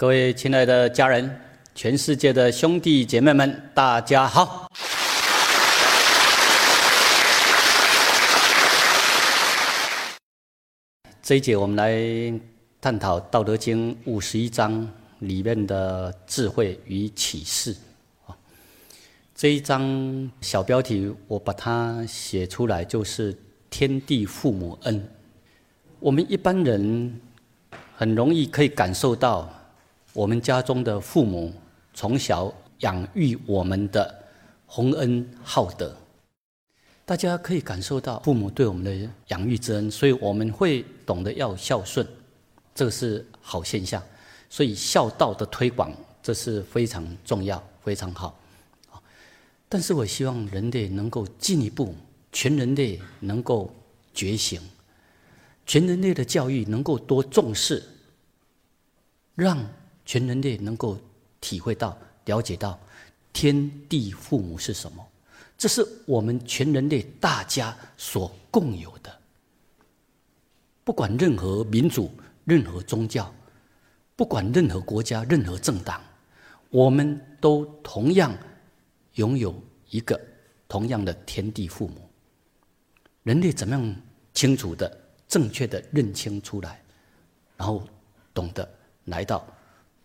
各位亲爱的家人，全世界的兄弟姐妹们，大家好！这一节我们来探讨《道德经》五十一章里面的智慧与启示。这一章小标题我把它写出来，就是“天地父母恩”。我们一般人很容易可以感受到。我们家中的父母从小养育我们的洪恩浩德，大家可以感受到父母对我们的养育之恩，所以我们会懂得要孝顺，这个是好现象。所以孝道的推广，这是非常重要、非常好。但是我希望人类能够进一步，全人类能够觉醒，全人类的教育能够多重视，让。全人类能够体会到、了解到天地父母是什么，这是我们全人类大家所共有的。不管任何民族、任何宗教，不管任何国家、任何政党，我们都同样拥有一个同样的天地父母。人类怎么样清楚的、正确的认清出来，然后懂得来到。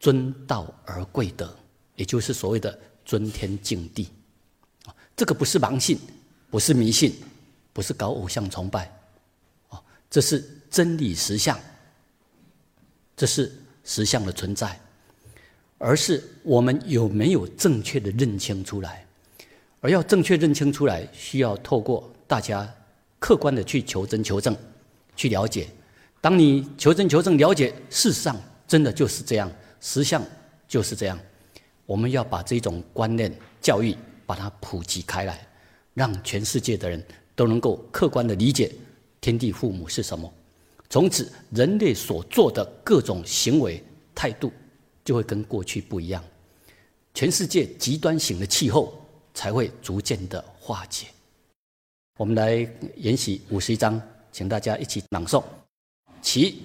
尊道而贵德，也就是所谓的尊天敬地，啊，这个不是盲信，不是迷信，不是搞偶像崇拜，啊，这是真理实相，这是实相的存在，而是我们有没有正确的认清出来，而要正确认清出来，需要透过大家客观的去求真求证，去了解。当你求真求证了解，事实上真的就是这样。实相就是这样，我们要把这种观念教育把它普及开来，让全世界的人都能够客观的理解天地父母是什么。从此，人类所做的各种行为态度就会跟过去不一样，全世界极端型的气候才会逐渐的化解。我们来研习五十一章，请大家一起朗诵，起。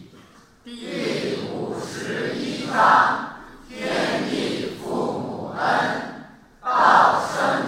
天地父母恩，报生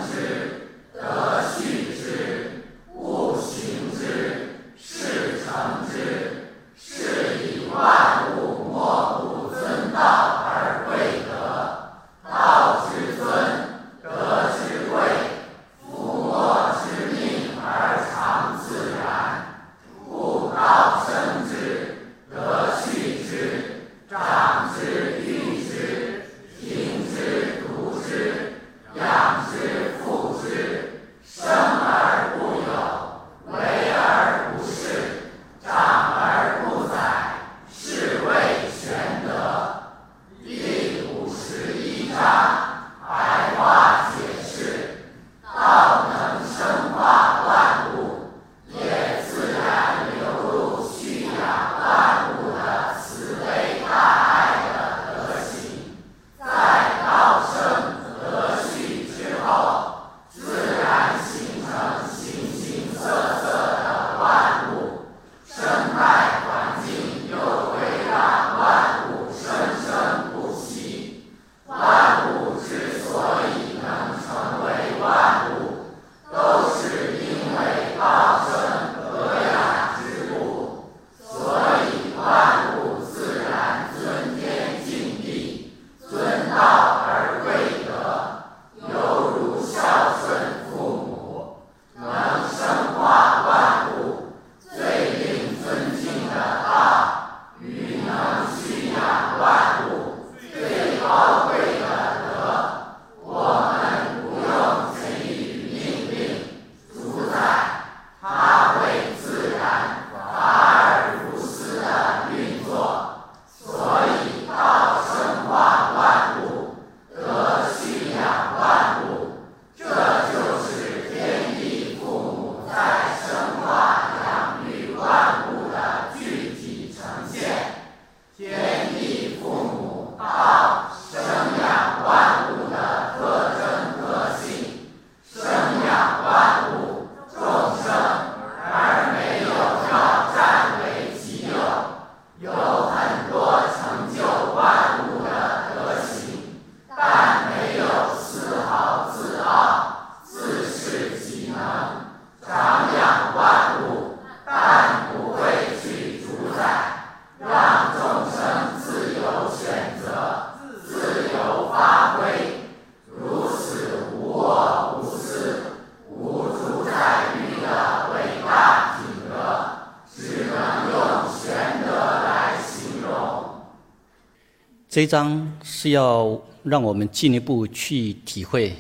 这一章是要让我们进一步去体会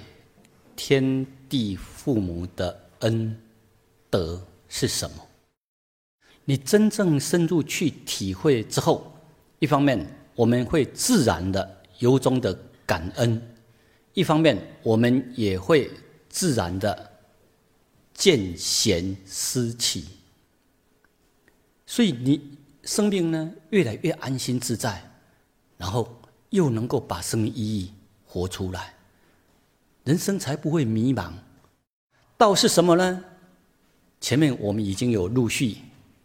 天地父母的恩德是什么。你真正深入去体会之后，一方面我们会自然的由衷的感恩，一方面我们也会自然的见贤思齐。所以你生命呢越来越安心自在。然后又能够把生命意义活出来，人生才不会迷茫。道是什么呢？前面我们已经有陆续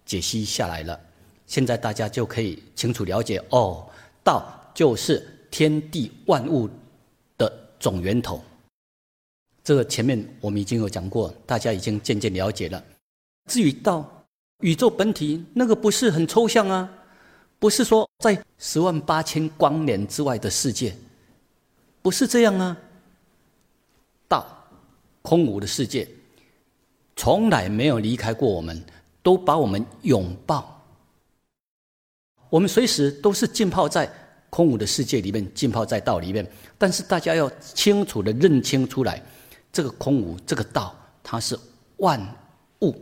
解析下来了，现在大家就可以清楚了解哦。道就是天地万物的总源头。这个前面我们已经有讲过，大家已经渐渐了解了。至于道，宇宙本体，那个不是很抽象啊。不是说在十万八千光年之外的世界，不是这样啊。道，空无的世界，从来没有离开过我们，都把我们拥抱。我们随时都是浸泡在空无的世界里面，浸泡在道里面。但是大家要清楚的认清出来，这个空无，这个道，它是万物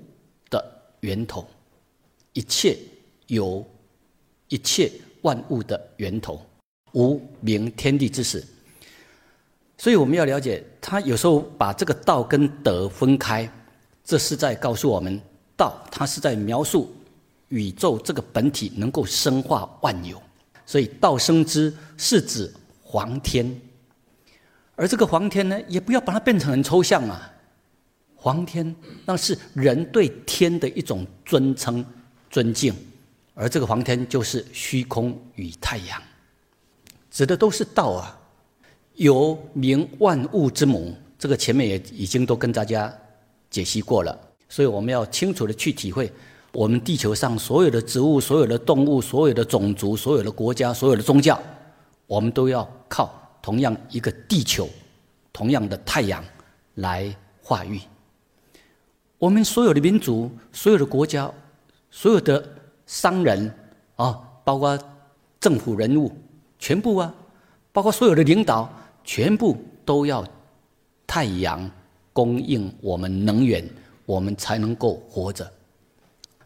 的源头，一切有。一切万物的源头，无名天地之始。所以我们要了解，他有时候把这个道跟德分开，这是在告诉我们，道它是在描述宇宙这个本体能够生化万有。所以道生之是指皇天，而这个皇天呢，也不要把它变成很抽象啊。皇天那是人对天的一种尊称、尊敬。而这个黄天就是虚空与太阳，指的都是道啊，有名万物之母。这个前面也已经都跟大家解析过了，所以我们要清楚的去体会，我们地球上所有的植物、所有的动物、所有的种族、所有的国家、所有的宗教，我们都要靠同样一个地球、同样的太阳来化育。我们所有的民族、所有的国家、所有的。商人啊，包括政府人物，全部啊，包括所有的领导，全部都要太阳供应我们能源，我们才能够活着。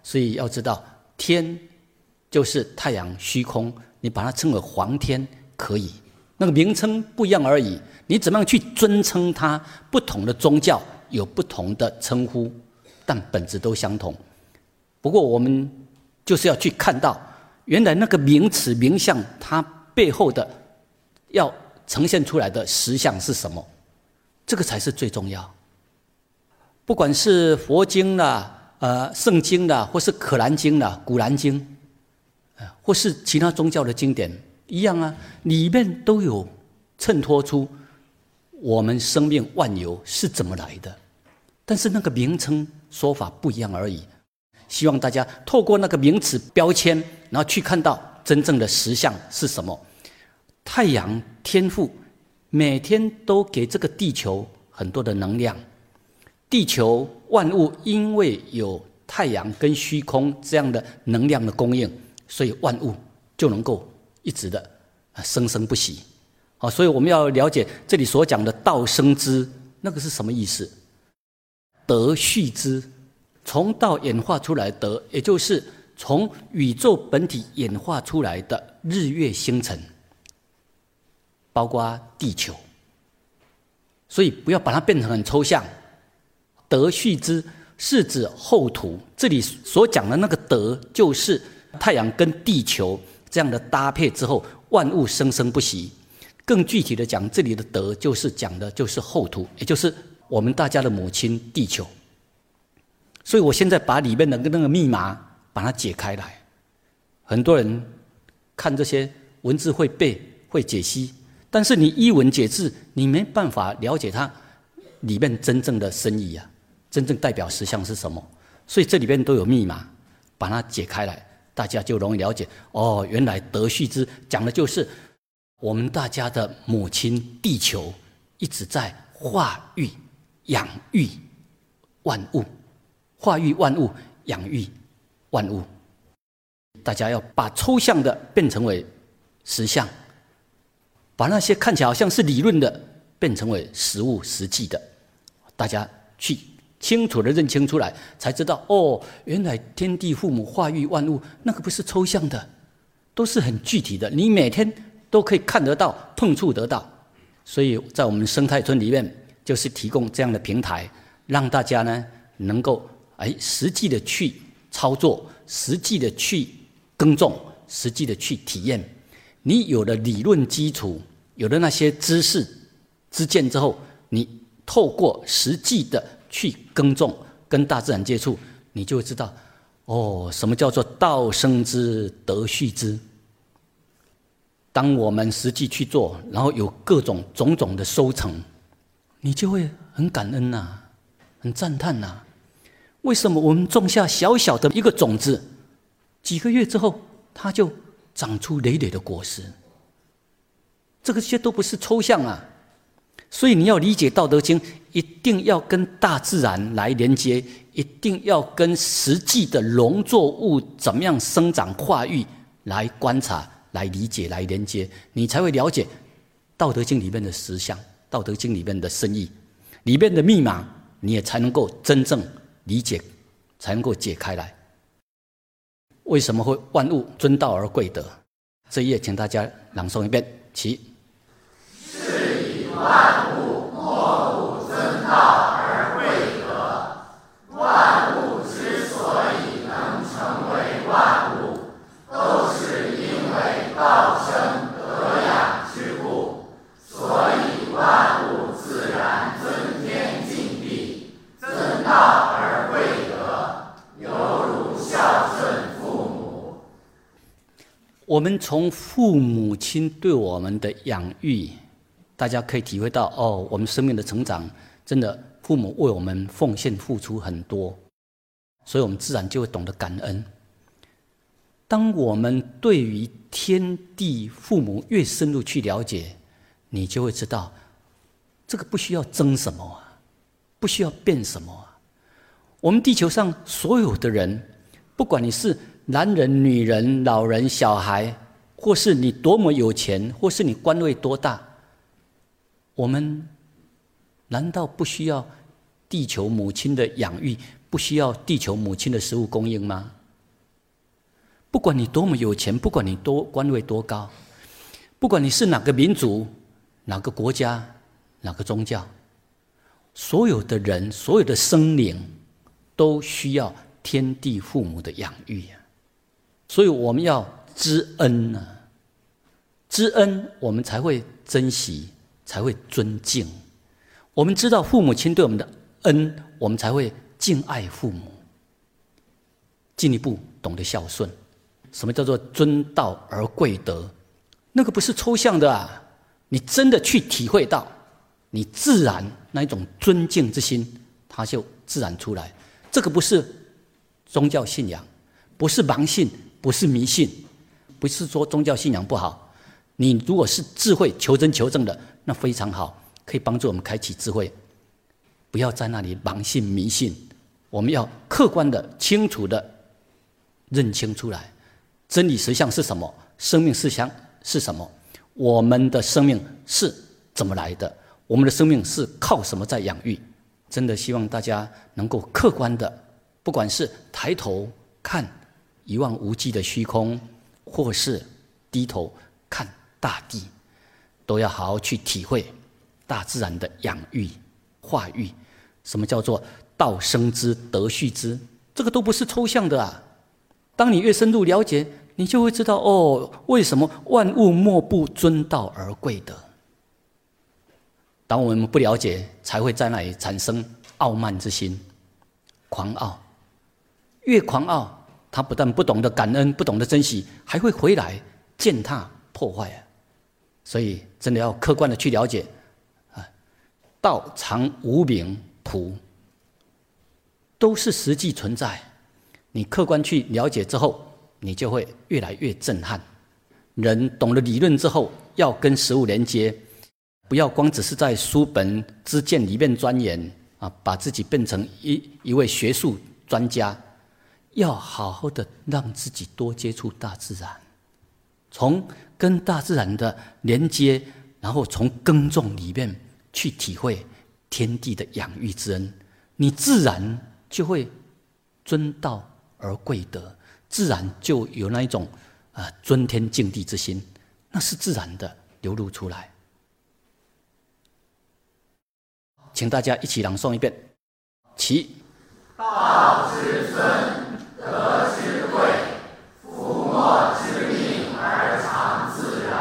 所以要知道，天就是太阳，虚空，你把它称为黄天可以，那个名称不一样而已。你怎么样去尊称它？不同的宗教有不同的称呼，但本质都相同。不过我们。就是要去看到，原来那个名词名相，它背后的要呈现出来的实相是什么？这个才是最重要。不管是佛经啦、呃圣经啦，或是可兰经啦、古兰经，或是其他宗教的经典一样啊，里面都有衬托出我们生命万有是怎么来的，但是那个名称说法不一样而已。希望大家透过那个名词标签，然后去看到真正的实相是什么。太阳天赋每天都给这个地球很多的能量，地球万物因为有太阳跟虚空这样的能量的供应，所以万物就能够一直的生生不息。好，所以我们要了解这里所讲的“道生之”那个是什么意思，“德畜之”。从道演化出来的，也就是从宇宙本体演化出来的日月星辰，包括地球。所以不要把它变成很抽象。德续之是指后土，这里所讲的那个德，就是太阳跟地球这样的搭配之后，万物生生不息。更具体的讲，这里的德就是讲的就是后土，也就是我们大家的母亲地球。所以我现在把里面的那个密码把它解开来，很多人看这些文字会背会解析，但是你一文解字，你没办法了解它里面真正的深意啊，真正代表实相是什么。所以这里边都有密码，把它解开来，大家就容易了解。哦，原来德续之讲的就是我们大家的母亲地球一直在化育、养育万物。化育万物，养育万物。大家要把抽象的变成为实相，把那些看起来好像是理论的，变成为实物实际的，大家去清楚的认清出来，才知道哦，原来天地父母化育万物，那个不是抽象的，都是很具体的，你每天都可以看得到、碰触得到。所以在我们生态村里面，就是提供这样的平台，让大家呢能够哎实际的去操作，实际的去耕种，实际的去体验。你有了理论基础，有了那些知识、之见之后，你透过实际的去耕种、跟大自然接触，你就会知道，哦，什么叫做道生之，德畜之。当我们实际去做，然后有各种种种的收成，你就会很感恩呐，很赞叹呐。为什么我们种下小小的一个种子，几个月之后，它就？长出累累的果实，这个些都不是抽象啊，所以你要理解《道德经》，一定要跟大自然来连接，一定要跟实际的农作物怎么样生长化育来观察、来理解、来连接，你才会了解《道德经》里面的实相，《道德经》里面的深意，里面的密码，你也才能够真正理解，才能够解开来。为什么会万物尊道而贵德？这一页，请大家朗诵一遍。起。是以万物莫不尊道而贵德。万物之所以能成为万物，都是因为道生德养之故。所以万物自然尊天敬地，尊道而贵德，犹如孝顺。我们从父母亲对我们的养育，大家可以体会到哦，我们生命的成长，真的父母为我们奉献付出很多，所以我们自然就会懂得感恩。当我们对于天地父母越深入去了解，你就会知道，这个不需要争什么啊，不需要变什么啊。我们地球上所有的人，不管你是。男人、女人、老人、小孩，或是你多么有钱，或是你官位多大，我们难道不需要地球母亲的养育，不需要地球母亲的食物供应吗？不管你多么有钱，不管你多官位多高，不管你是哪个民族、哪个国家、哪个宗教，所有的人、所有的生灵，都需要天地父母的养育呀。所以我们要知恩呢，知恩我们才会珍惜，才会尊敬。我们知道父母亲对我们的恩，我们才会敬爱父母，进一步懂得孝顺。什么叫做尊道而贵德？那个不是抽象的啊！你真的去体会到，你自然那一种尊敬之心，它就自然出来。这个不是宗教信仰，不是盲信。不是迷信，不是说宗教信仰不好。你如果是智慧求真求证的，那非常好，可以帮助我们开启智慧。不要在那里盲信迷信，我们要客观的、清楚的认清出来，真理实相是什么，生命实相是什么，我们的生命是怎么来的，我们的生命是靠什么在养育？真的希望大家能够客观的，不管是抬头看。一望无际的虚空，或是低头看大地，都要好好去体会大自然的养育、化育。什么叫做道生之，德畜之？这个都不是抽象的啊！当你越深入了解，你就会知道哦，为什么万物莫不尊道而贵德？当我们不了解，才会在那里产生傲慢之心、狂傲，越狂傲。他不但不懂得感恩，不懂得珍惜，还会回来践踏破坏啊！所以真的要客观的去了解啊，道常无名朴，都是实际存在。你客观去了解之后，你就会越来越震撼。人懂了理论之后，要跟实物连接，不要光只是在书本知见里面钻研啊，把自己变成一一位学术专家。要好好的让自己多接触大自然，从跟大自然的连接然后从耕种里面去体会天地的养育之恩，你自然就会尊道而贵德，自然就有那一种啊尊天敬地之心，那是自然的流露出来。请大家一起朗诵一遍，起。道之尊，德之贵，夫莫之命而常自然，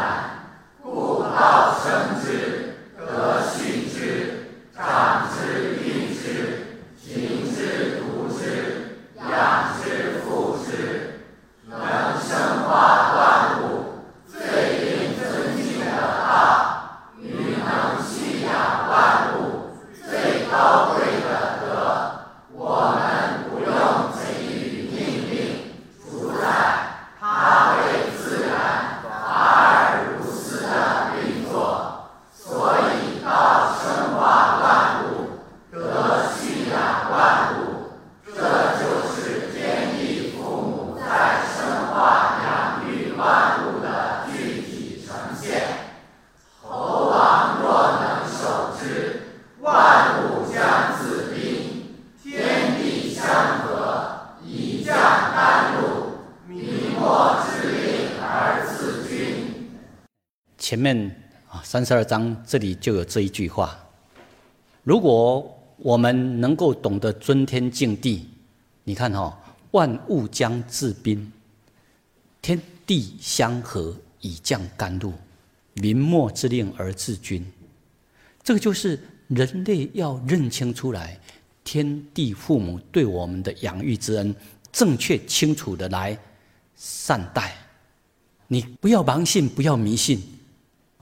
故道生之，德畜之，长之，育之，行之，独之，养之，复之，能生化万物，最应尊敬的道，与能蓄养万物，最高贵的德，我们不用给予命令，主宰，它会自然法尔如斯的运作。所以道生化万物，德蓄养万物，这就是天地父母在生化养育万物的具体呈现。猴王若能守之，万物将自宾，天地相合，以降甘露，明末之令而自君。前面啊，三十二章这里就有这一句话：如果我们能够懂得尊天敬地，你看哈、哦，万物将自宾，天地相合，以降甘露，民末之令而治君。这个就是人类要认清出来，天地父母对我们的养育之恩，正确清楚的来善待。你不要盲信，不要迷信。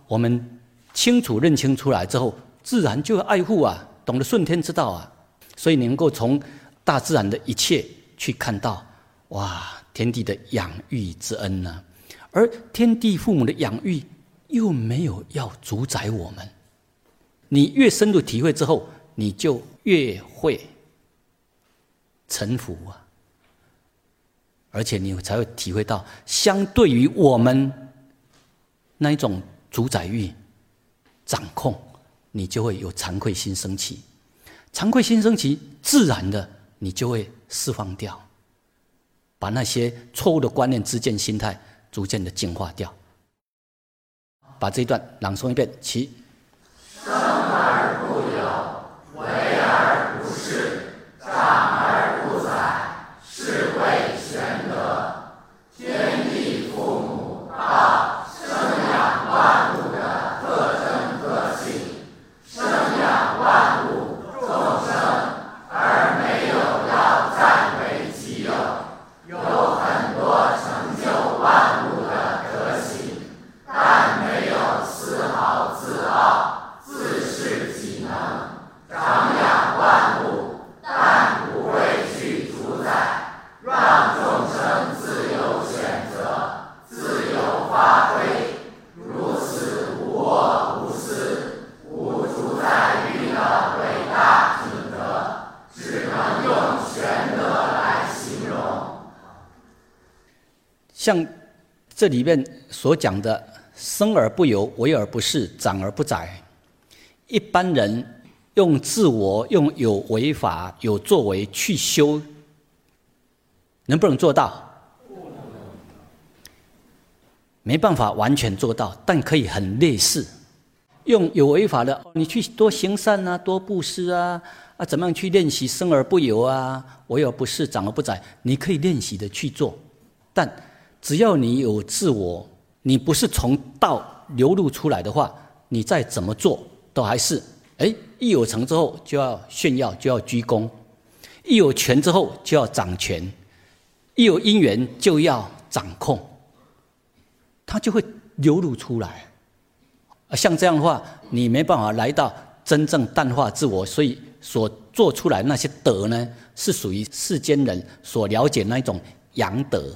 我们清楚认清出来之后，自然就要爱护啊，懂得顺天之道啊。所以你能够从大自然的一切去看到，哇，天地的养育之恩呢、而天地父母的养育又没有要主宰我们。你越深入体会之后，你就越会臣服啊。而且你才会体会到，相对于我们那一种主宰欲、掌控，你就会有惭愧心升起。惭愧心升起，自然的你就会释放掉，把那些错误的观念、自见、心态逐渐的净化掉。把这一段朗诵一遍，起。生而不有，为而不恃，长而不宰，是谓玄德。天地父母道，生养万物的特征特性，生养万物众生，而没有要占为己有，有很多成就万物的德行，但没有丝毫自傲。自恃己能，长养万物，但不会去主宰，让众生自由选择、自由发挥。如此无我无私、无主宰欲的伟大品德，只能用玄德来形容。像这里面所讲的“生而不由，为而不恃，长而不宰”，一般人用自我、用有为法、有作为去修，能不能做到？没办法完全做到，但可以很类似。用有为法的，你去多行善啊，多布施啊，啊，怎么样去练习生而不由啊，为而不恃，长而不宰？你可以练习的去做，但只要你有自我，你不是从道流露出来的话，你再怎么做都还是，哎，一有成之后就要炫耀，就要鞠躬；一有权之后就要掌权；一有因缘就要掌控，它就会流露出来。像这样的话，你没办法来到真正淡化自我，所以所做出来那些德呢，是属于世间人所了解那一种阳德。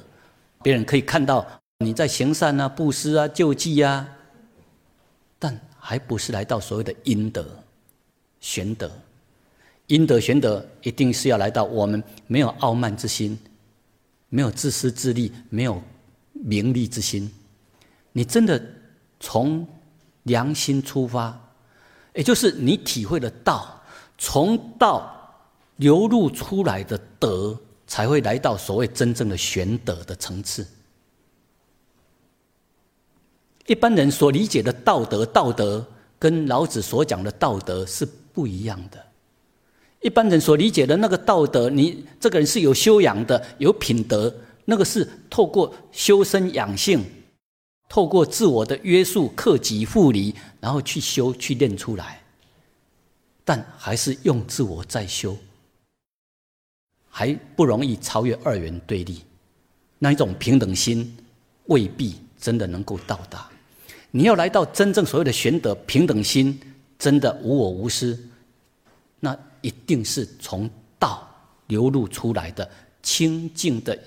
别人可以看到你在行善啊、布施啊、救济啊，但还不是来到所谓的阴德、玄德。阴德、玄德一定是要来到我们没有傲慢之心，没有自私自利，没有名利之心。你真的从良心出发，也就是你体会的道，从道流露出来的德，才会来到所谓真正的玄德的层次。一般人所理解的道德，道德跟老子所讲的道德是不一样的。一般人所理解的那个道德，你这个人是有修养的，有品德，那个是透过修身养性，透过自我的约束、克己复礼，然后去修、去练出来。但还是用自我在修，还不容易超越二元对立。那一种平等心，未必真的能够到达。你要来到真正所谓的玄德平等心，真的无我无私，那一定是从道流露出来的清净的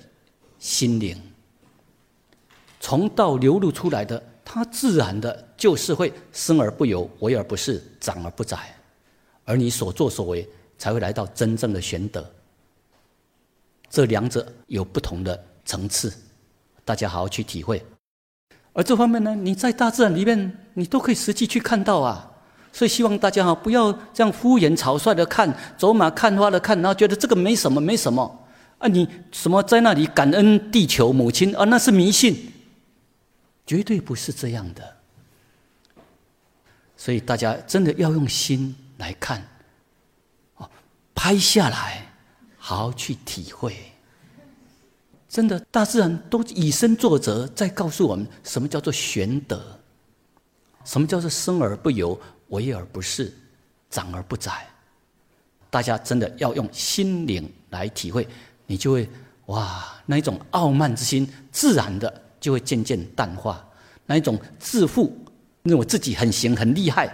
心灵。从道流露出来的，它自然的就是会生而不有，为而不恃，长而不宰，而你所作所为才会来到真正的玄德。这两者有不同的层次，大家好好去体会。而这方面呢，你在大自然里面，你都可以实际去看到啊。所以希望大家哈，不要这样敷衍草率的看，走马看花的看，然后觉得这个没什么，没什么啊。你什么在那里感恩地球母亲啊？那是迷信，绝对不是这样的。所以大家真的要用心来看，哦，拍下来，好好去体会。真的，大自然都以身作则，在告诉我们什么叫做玄德，什么叫做生而不由，为而不恃，长而不宰。大家真的要用心灵来体会，你就会哇，那一种傲慢之心，自然的就会渐渐淡化。那一种自负，认为自己很行很厉害，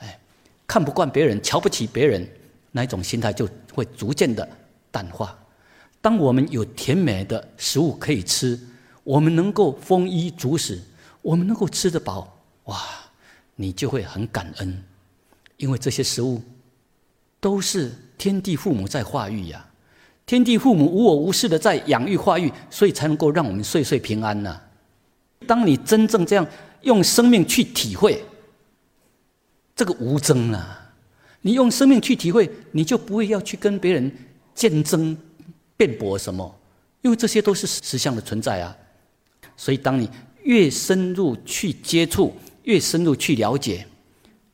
哎，看不惯别人，瞧不起别人，那一种心态就会逐渐的淡化。当我们有甜美的食物可以吃，我们能够丰衣足食，我们能够吃得饱，哇，你就会很感恩，因为这些食物都是天地父母在化育呀，天地父母无我无事的在养育化育，所以才能够让我们岁岁平安呢。当你真正这样用生命去体会这个无争啊，你用生命去体会，你就不会要去跟别人竞争。辩驳什么？因为这些都是实相的存在啊。所以，当你越深入去接触，越深入去了解，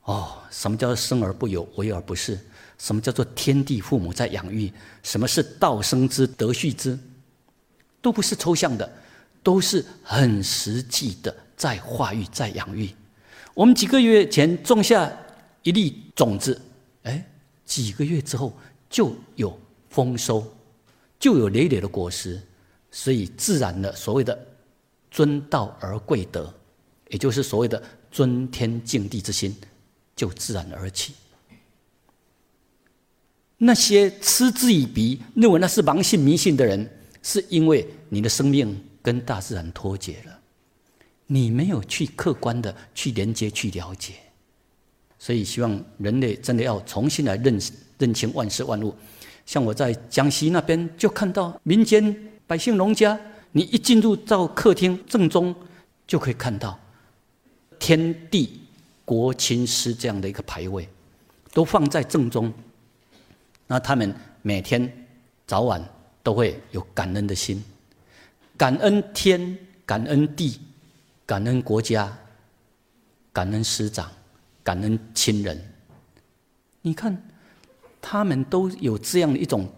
哦，什么叫做生而不有，为而不是？什么叫做天地父母在养育？什么是道生之，德畜之？都不是抽象的，都是很实际的，在化育，在养育。我们几个月前种下一粒种子，哎，几个月之后就有丰收。就有累累的果实，所以自然的所谓的尊道而贵德，也就是所谓的尊天敬地之心，就自然而起。那些嗤之以鼻、认为那是盲信迷信的人，是因为你的生命跟大自然脱节了，你没有去客观的去连接、去了解，所以希望人类真的要重新来认识认清万事万物。像我在江西那边，就看到民间百姓农家，你一进入到客厅正中，就可以看到天地国亲师这样的一个牌位，都放在正中。那他们每天早晚都会有感恩的心，感恩天，感恩地，感恩国家，感恩师长，感恩亲人。你看。他们都有这样的一种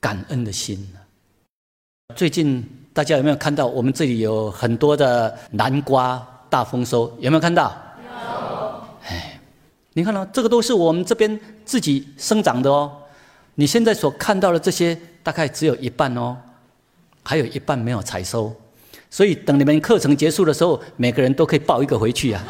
感恩的心最近大家有没有看到？我们这里有很多的南瓜大丰收，有没有看到？有。哎，你看到这个都是我们这边自己生长的哦。你现在所看到的这些，大概只有一半哦，还有一半没有采收。所以等你们课程结束的时候，每个人都可以抱一个回去啊。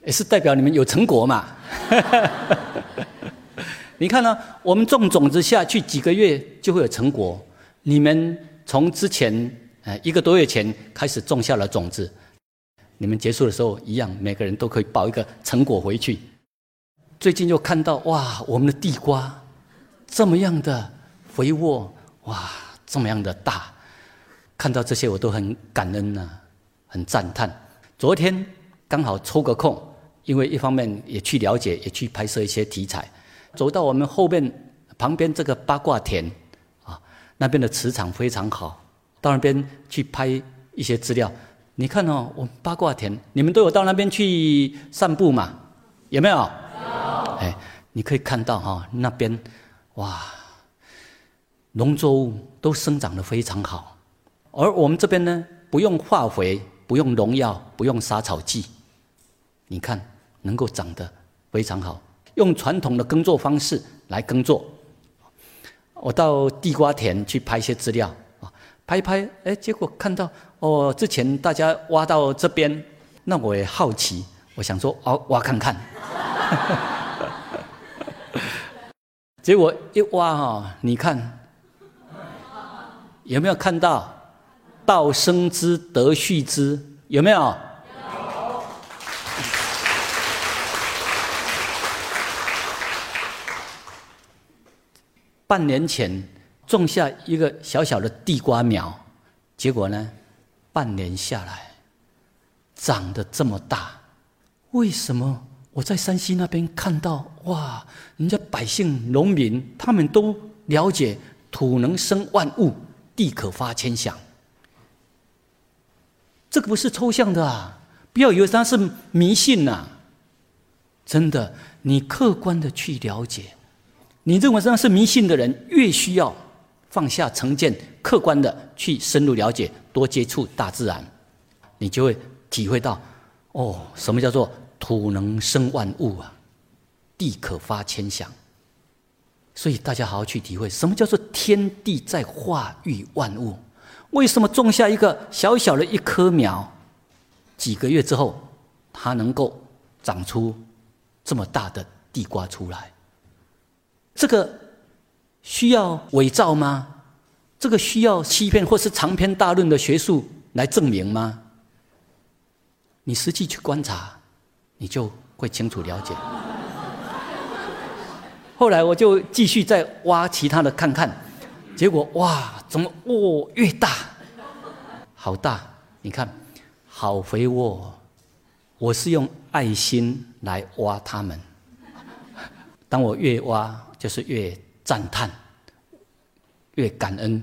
也是代表你们有成果嘛。你看呢？我们种种子下去几个月就会有成果。你们从之前呃一个多月前开始种下了种子，你们结束的时候一样，每个人都可以抱一个成果回去。最近又看到哇，我们的地瓜这么样的肥沃，哇，这么样的大，看到这些我都很感恩呐。很赞叹。昨天刚好抽个空，因为一方面也去了解，也去拍摄一些题材。走到我们后面旁边这个八卦田啊，那边的磁场非常好，到那边去拍一些资料。你看哦，我们八卦田，你们都有到那边去散步嘛？有没有？有。哎，你可以看到哈，那边哇，农作物都生长得非常好，而我们这边呢，不用化肥，不用农药，不用杀草剂，你看能够长得非常好。用传统的耕作方式来耕作。我到地瓜田去拍一些资料啊，拍一拍，哎，结果看到哦，之前大家挖到这边，那我也好奇，我想说哦，挖看看。结果一挖哈，你看有没有看到“道生之，德畜之”？有没有？半年前种下一个小小的地瓜苗，结果呢，半年下来长得这么大。为什么我在山西那边看到哇？人家百姓、农民他们都了解土能生万物，地可发千祥。这个不是抽象的啊！不要以为它是迷信呐，真的，你客观的去了解。你认为这样是迷信的人，越需要放下成见，客观的去深入了解，多接触大自然，你就会体会到，哦，什么叫做土能生万物啊，地可发千祥。所以大家好好去体会，什么叫做天地在化育万物？为什么种下一个小小的一棵苗，几个月之后，它能够长出这么大的地瓜出来？这个需要伪造吗？这个需要欺骗或是长篇大论的学术来证明吗？你实际去观察，你就会清楚了解。后来我就继续再挖其他的看看，结果哇，怎么哦越大，好大！你看，好肥沃。我是用爱心来挖它们。当我越挖。就是越赞叹，越感恩。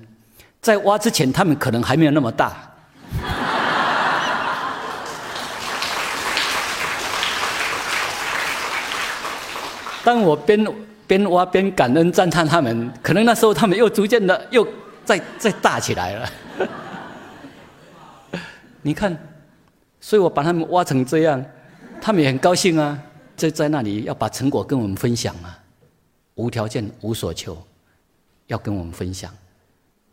在挖之前，他们可能还没有那么大。当我边边挖边感恩赞叹他们，可能那时候他们又逐渐的又再再大起来了。你看，所以我把他们挖成这样，他们也很高兴啊，就在那里要把成果跟我们分享啊。无条件、无所求，要跟我们分享，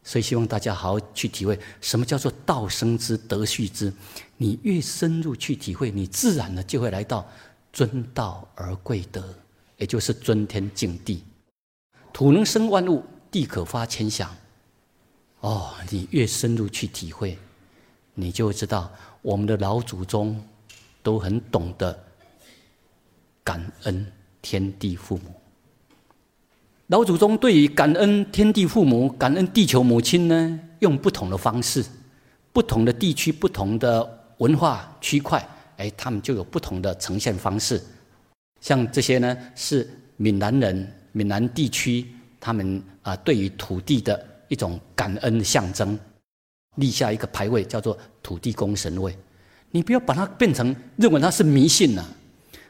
所以希望大家好好去体会什么叫做“道生之，德畜之”。你越深入去体会，你自然的就会来到尊道而贵德，也就是尊天敬地。土能生万物，地可发千祥。哦，你越深入去体会，你就知道我们的老祖宗都很懂得感恩天地父母。老祖宗对于感恩天地父母、感恩地球母亲呢，用不同的方式，不同的地区、不同的文化区块，哎，他们就有不同的呈现方式。像这些呢，是闽南人、闽南地区他们啊，对于土地的一种感恩象征，立下一个牌位，叫做土地公神位。你不要把它变成认为它是迷信呐，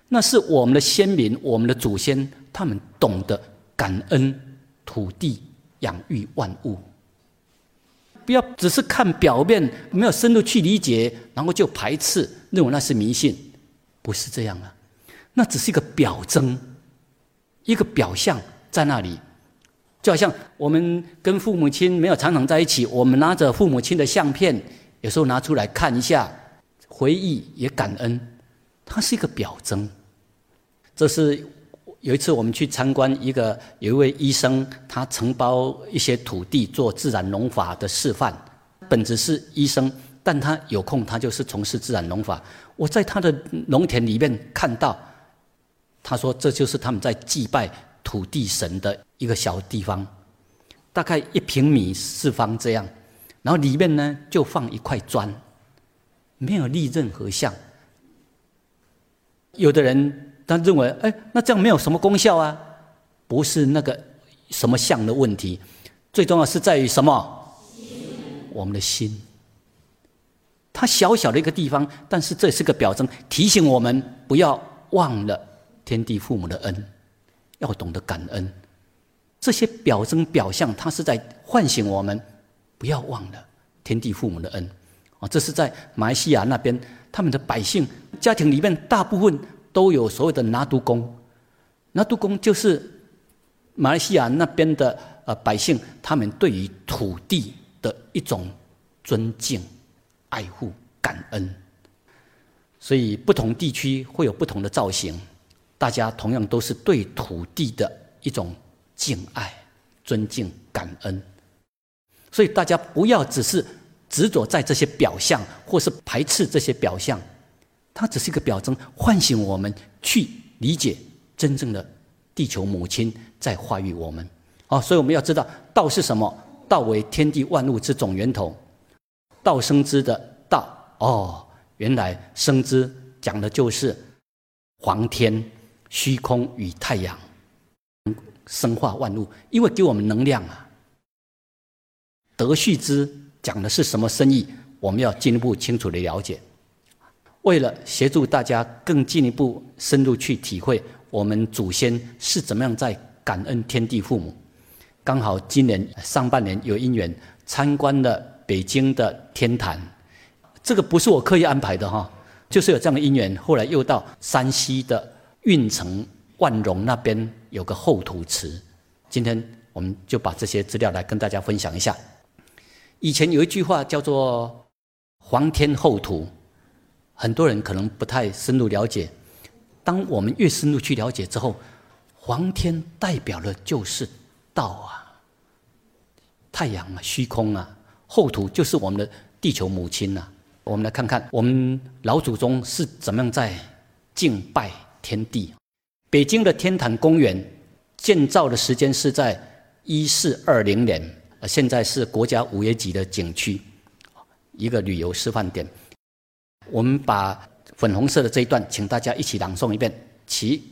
那是我们的先民、我们的祖先，他们懂得。感恩土地养育万物，不要只是看表面，没有深入去理解，然后就排斥，认为那是迷信，不是这样啊，那只是一个表征，一个表象在那里，就好像我们跟父母亲没有常常在一起，我们拿着父母亲的相片，有时候拿出来看一下，回忆也感恩，它是一个表征，这是。有一次，我们去参观一个有一位医生，他承包一些土地做自然农法的示范。本质是医生，但他有空，他就是从事自然农法。我在他的农田里面看到，他说这就是他们在祭拜土地神的一个小地方，大概一平米四方这样，然后里面呢就放一块砖，没有立任何像。有的人他认为，哎，那这样没有什么功效啊？不是那个什么像的问题，最重要是在于什么？我们的心。它小小的一个地方，但是这是个表征，提醒我们不要忘了天地父母的恩，要懂得感恩。这些表征表象，它是在唤醒我们，不要忘了天地父母的恩。啊，这是在马来西亚那边，他们的百姓家庭里面大部分都有所谓的拿督公，拿督公就是马来西亚那边的呃百姓，他们对于土地的一种尊敬。爱护、感恩，所以不同地区会有不同的造型。大家同样都是对土地的一种敬爱、尊敬、感恩。所以大家不要只是执着在这些表象，或是排斥这些表象。它只是一个表征，唤醒我们去理解真正的地球母亲在化育我们。哦，所以我们要知道道是什么？道为天地万物之总源头。道生之的道哦，原来生之讲的就是黄天、虚空与太阳，生化万物，因为给我们能量啊。德续之讲的是什么生意？我们要进一步清楚的了解。为了协助大家更进一步深入去体会我们祖先是怎么样在感恩天地父母，刚好今年上半年有因缘参观了。北京的天坛，这个不是我刻意安排的哈，就是有这样的因缘。后来又到山西的运城万荣那边有个后土祠，今天我们就把这些资料来跟大家分享一下。以前有一句话叫做“皇天厚土”，很多人可能不太深入了解。当我们越深入去了解之后，黄天代表的就是道啊，太阳啊，虚空啊。后土就是我们的地球母亲呐。我们来看看我们老祖宗是怎么样在敬拜天地。北京的天坛公园建造的时间是在一四二零年，现在是国家五 A 级的景区，一个旅游示范点。我们把粉红色的这一段，请大家一起朗诵一遍，起。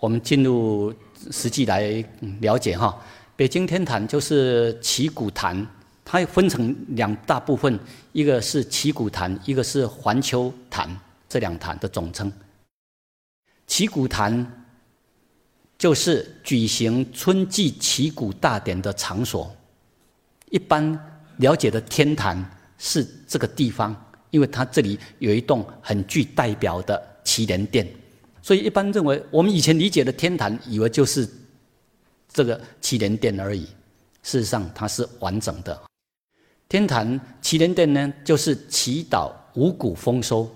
我们进入实际来了解哈，北京天坛就是祈鼓坛，它分成两大部分，一个是祈鼓坛，一个是环球坛，这两坛的总称。祈鼓坛就是举行春季祈鼓大典的场所，一般了解的天坛是这个地方，因为它这里有一栋很具代表的祈年殿。所以一般认为，我们以前理解的天坛，以为就是这个祈年殿而已。事实上，它是完整的。天坛祈年殿呢，就是祈祷五谷丰收。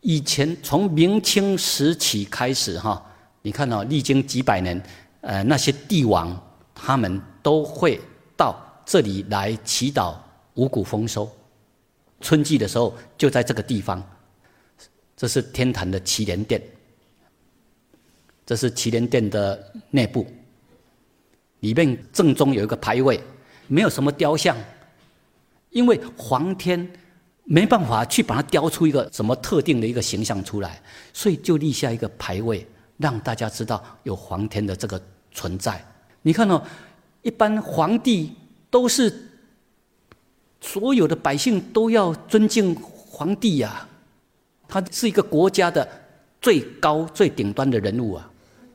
以前从明清时期开始，哈，你看到历经几百年，呃，那些帝王他们都会到这里来祈祷五谷丰收。春季的时候，就在这个地方，这是天坛的祈年殿。这是祈年殿的内部，里面正中有一个牌位，没有什么雕像，因为皇天没办法去把它雕出一个什么特定的一个形象出来，所以就立下一个牌位，让大家知道有皇天的这个存在。你看哦，一般皇帝都是所有的百姓都要尊敬皇帝呀，他是一个国家的最高最顶端的人物啊。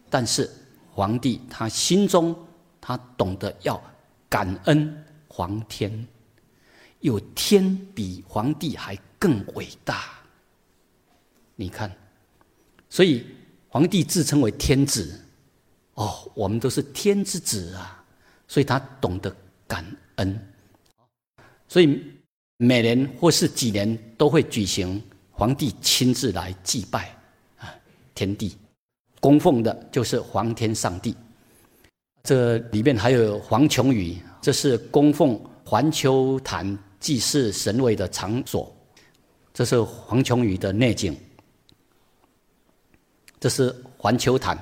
但是皇帝他心中他懂得要感恩皇天，有天比皇帝还更伟大。你看，所以皇帝自称为天子，哦，我们都是天之子啊，所以他懂得感恩，所以每年或是几年都会举行皇帝亲自来祭拜啊天地。供奉的就是皇天上帝，这里面还有黄琼宇，这是供奉环球坛祭祀神位的场所。这是黄琼宇的内景，这是环球坛。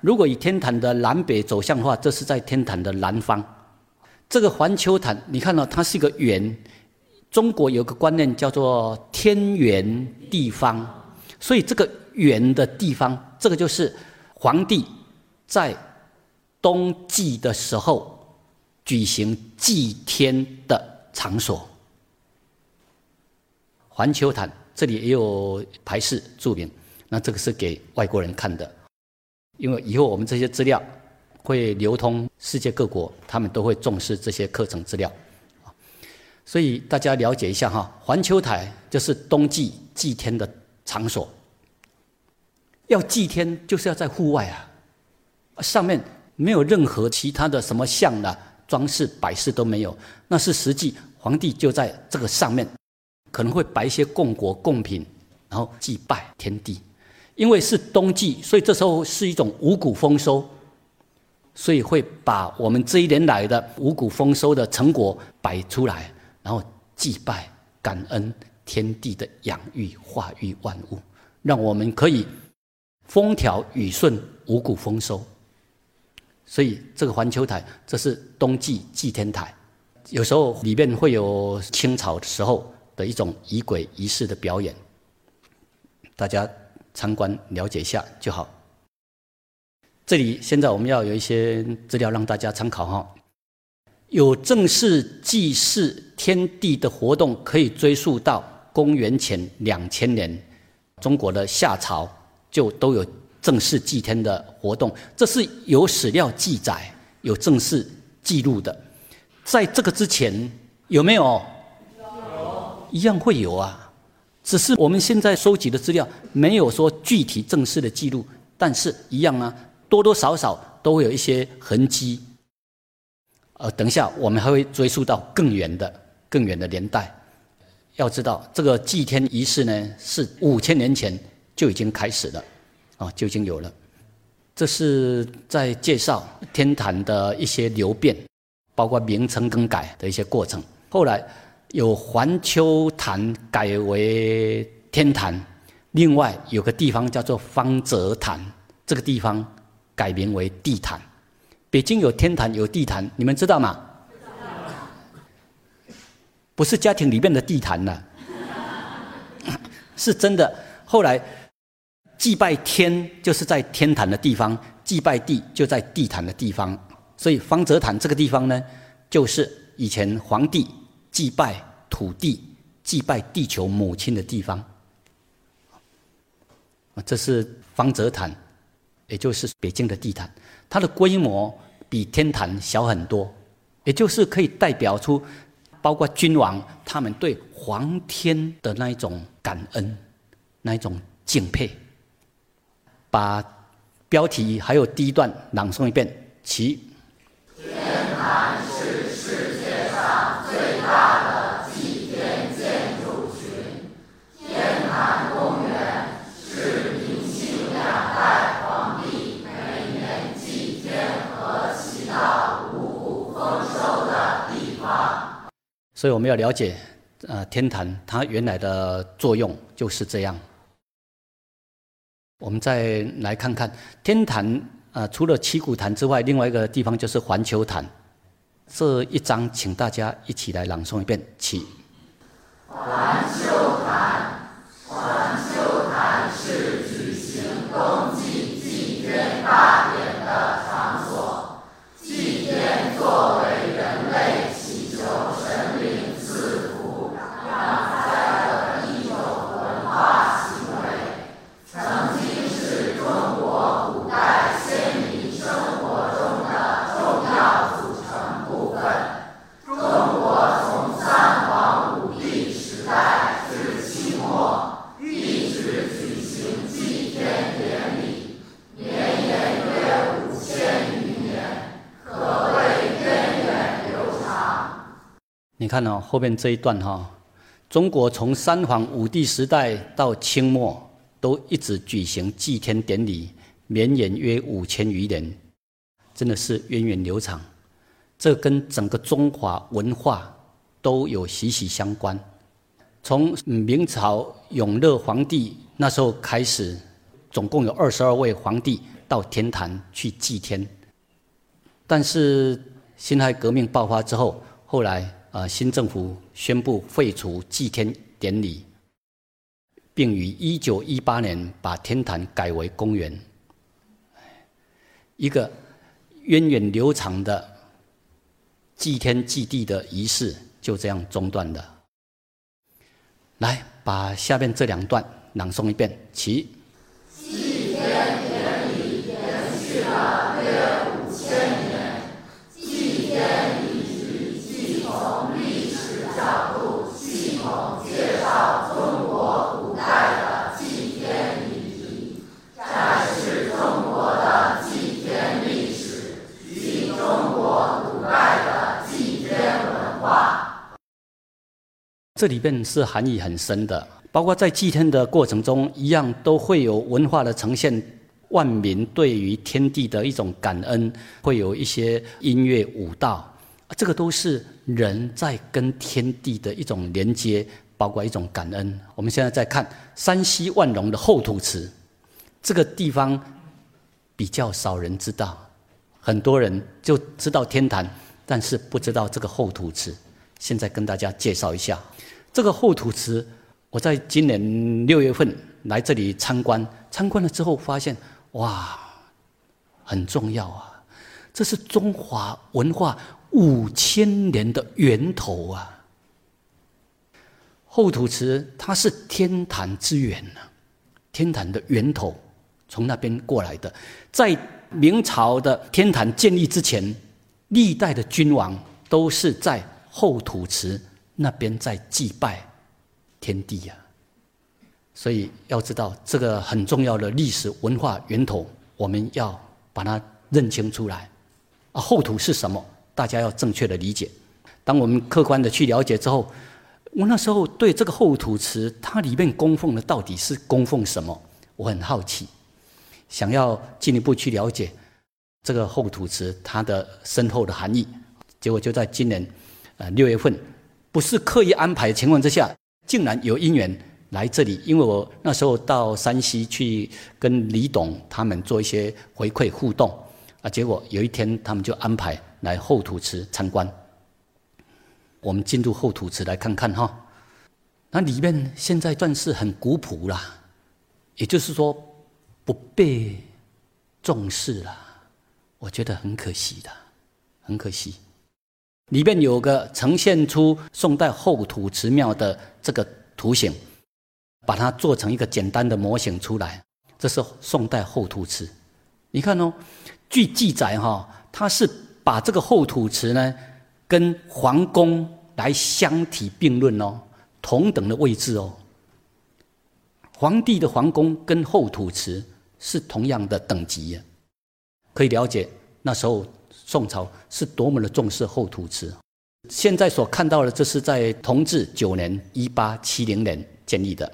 如果以天坛的南北走向的话，这是在天坛的南方。这个环球坛，你看到它是一个圆。中国有个观念叫做天圆地方，所以这个圆的地方，这个就是皇帝在冬季的时候举行祭天的场所。环球坛这里也有牌示注明，那这个是给外国人看的，因为以后我们这些资料会流通世界各国，他们都会重视这些课程资料，所以大家了解一下哈。环球台就是冬季祭天的场所，要祭天就是要在户外啊，上面没有任何其他的什么像的装饰摆饰都没有，那是实际皇帝就在这个上面。可能会摆一些供果贡品，然后祭拜天地。因为是冬季，所以这时候是一种五谷丰收，所以会把我们这一年来的五谷丰收的成果摆出来，然后祭拜感恩天地的养育化育万物，让我们可以风调雨顺、五谷丰收。所以这个环球台，这是冬季祭天台，有时候里面会有清朝的时候。的一种仪轨仪式的表演，大家参观了解一下就好。这里现在我们要有一些资料让大家参考哈。有正式祭祀天地的活动，可以追溯到公元前两千年，中国的夏朝就都有正式祭天的活动，这是有史料记载、有正式记录的。在这个之前有没有？一样会有啊，只是我们现在收集的资料没有说具体正式的记录，但是一样啊，多多少少都会有一些痕迹。呃，等一下我们还会追溯到更远的、更远的年代。要知道，这个祭天仪式呢，是五千年前就已经开始了，啊，就已经有了。这是在介绍天坛的一些流变，包括名称更改的一些过程。后来。有环丘坛改为天坛，另外有个地方叫做方泽坛，这个地方改名为地坛。北京有天坛有地坛，你们知道吗？不是家庭里面的地坛呢，是真的。后来祭拜天就是在天坛的地方，祭拜地就在地坛的地方，所以方泽坛这个地方呢，就是以前皇帝。祭拜土地、祭拜地球母亲的地方，这是方泽坛，也就是北京的地坛。它的规模比天坛小很多，也就是可以代表出，包括君王他们对皇天的那一种感恩、那一种敬佩。把标题还有第一段朗诵一遍其天坛是世界上最大的纪念建筑群天坛公园是明清两代皇帝每年祭天和祈祷五谷丰收的地方所以我们要了解呃天坛它原来的作用就是这样。我们再来看看天坛，呃，除了七股坛之外，另外一个地方就是环球坛。这一章，请大家一起来朗诵一遍，起。环球坛，环球坛是举行冬季祭天大典的场所，祭天作为。你看哦，后面这一段哈，中国从三皇五帝时代到清末，都一直举行祭天典礼，绵延约五千余年，真的是源远流长。这跟整个中华文化都有息息相关。从明朝永乐皇帝那时候开始，总共有二十二位皇帝到天坛去祭天。但是辛亥革命爆发之后，后来啊新政府宣布废除祭天典礼，并于一九一八年把天坛改为公园。一个源远流长的祭天祭地的仪式就这样中断了。来，把下面这两段朗诵一遍，起。祭天典礼延续了约五千年，祭天礼仪既从历史角度系统介绍中国古代的祭天礼仪，展示中国的祭天历史及中国古代的祭天文化。这里边是含义很深的，包括在祭天的过程中，一样都会有文化的呈现，万民对于天地的一种感恩，会有一些音乐舞蹈，这个都是人在跟天地的一种连接，包括一种感恩。我们现在在看山西万荣的后土祠，这个地方比较少人知道，很多人就知道天坛，但是不知道这个后土祠。现在跟大家介绍一下。这个后土祠，我在今年六月份来这里参观，参观了之后发现，哇，很重要啊！这是中华文化五千年的源头啊！后土祠它是天坛之源呐，天坛的源头从那边过来的。在明朝的天坛建立之前，历代的君王都是在后土祠。那边在祭拜天地呀，所以要知道这个很重要的历史文化源头，我们要把它认清出来。啊，后土是什么？大家要正确的理解。当我们客观的去了解之后，我那时候对这个后土祠，它里面供奉的到底是供奉什么？我很好奇，想要进一步去了解这个后土祠它的深厚的含义。结果就在今年呃六月份。不是刻意安排的情况之下，竟然有因缘来这里。因为我那时候到山西去跟李董他们做一些回馈互动，啊，结果有一天他们就安排来后土祠参观。我们进入后土祠来看看哈，那里面现在算是很古朴啦，也就是说不被重视了，我觉得很可惜的，很可惜。里面有个呈现出宋代后土祠庙的这个图形，把它做成一个简单的模型出来。这是宋代后土祠，你看哦，据记载哈，它是把这个后土祠呢跟皇宫来相提并论哦，同等的位置哦。皇帝的皇宫跟后土祠是同样的等级，可以了解那时候。宋朝是多么的重视后土祠，现在所看到的，这是在同治九年（一八七零年）建立的。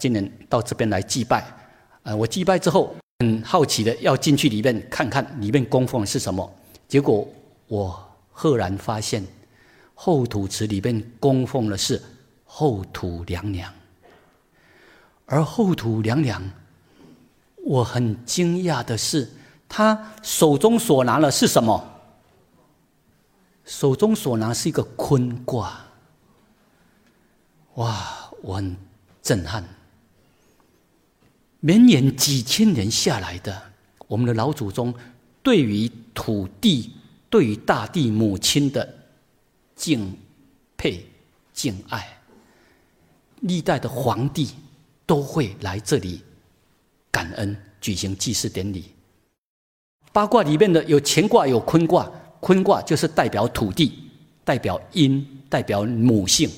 今年到这边来祭拜，呃，我祭拜之后，很好奇的要进去里面看看里面供奉的是什么。结果我赫然发现，后土祠里面供奉的是后土娘娘，而后土娘娘，我很惊讶的是。他手中所拿的是什么？手中所拿是一个坤卦。哇，我很震撼。绵延几千年下来的，我们的老祖宗对于土地、对于大地母亲的敬佩、敬爱，历代的皇帝都会来这里感恩，举行祭祀典礼。八卦里面的有乾卦有坤卦，坤卦就是代表土地，代表阴，代表母性。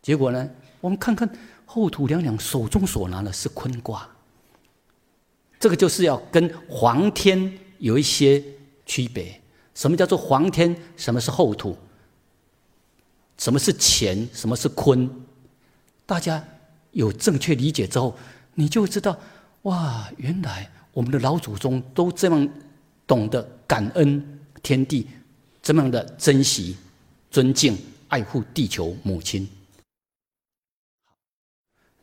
结果呢，我们看看后土娘娘手中所拿的是坤卦，这个就是要跟黄天有一些区别。什么叫做黄天？什么是后土？什么是乾？什么是坤？大家有正确理解之后，你就知道，哇，原来。我们的老祖宗都这样懂得感恩天地，这样的珍惜尊敬、爱护地球母亲。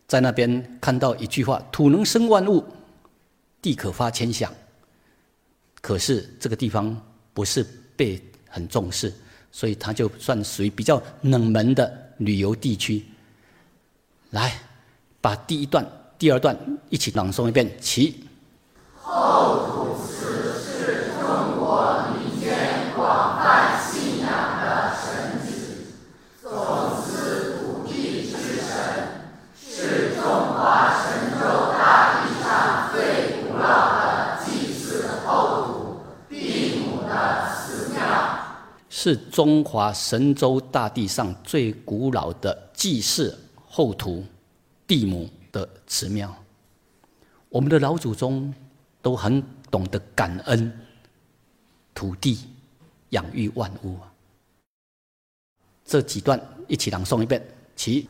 在那边看到一句话：“土能生万物，地可发千祥。”可是这个地方不是被很重视，所以它就算属于比较冷门的旅游地区。来，把第一段、第二段一起朗诵一遍，起。后土祠是中国民间广泛信仰的神祇，总司土地之神，是中华神州大地上最古老的祭祀后土地母的祠庙。是中华神州大地上最古老的祭祀后土地母的祠庙。我们的老祖宗。都很懂得感恩土地养育万物啊！这几段一起朗诵一遍，起。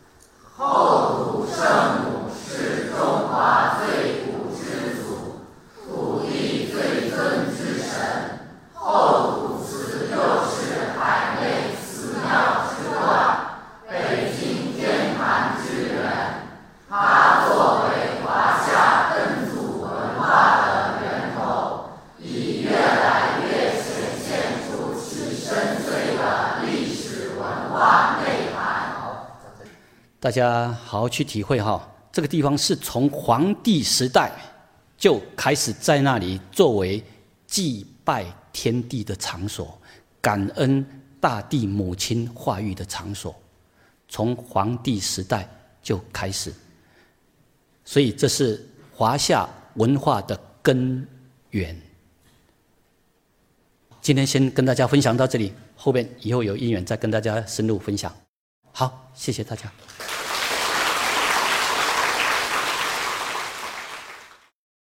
后土圣母是中华最古之祖，土地最尊之神。后土祠又是海内寺庙之冠，北京天坛之源。它作为华夏根祖文化的。内涵。大家好好去体会哈，这个地方是从黄帝时代就开始在那里作为祭拜天地的场所，感恩大地母亲化育的场所，从黄帝时代就开始，所以这是华夏文化的根源。今天先跟大家分享到这里。后边以后有因缘再跟大家深入分享。好，谢谢大家。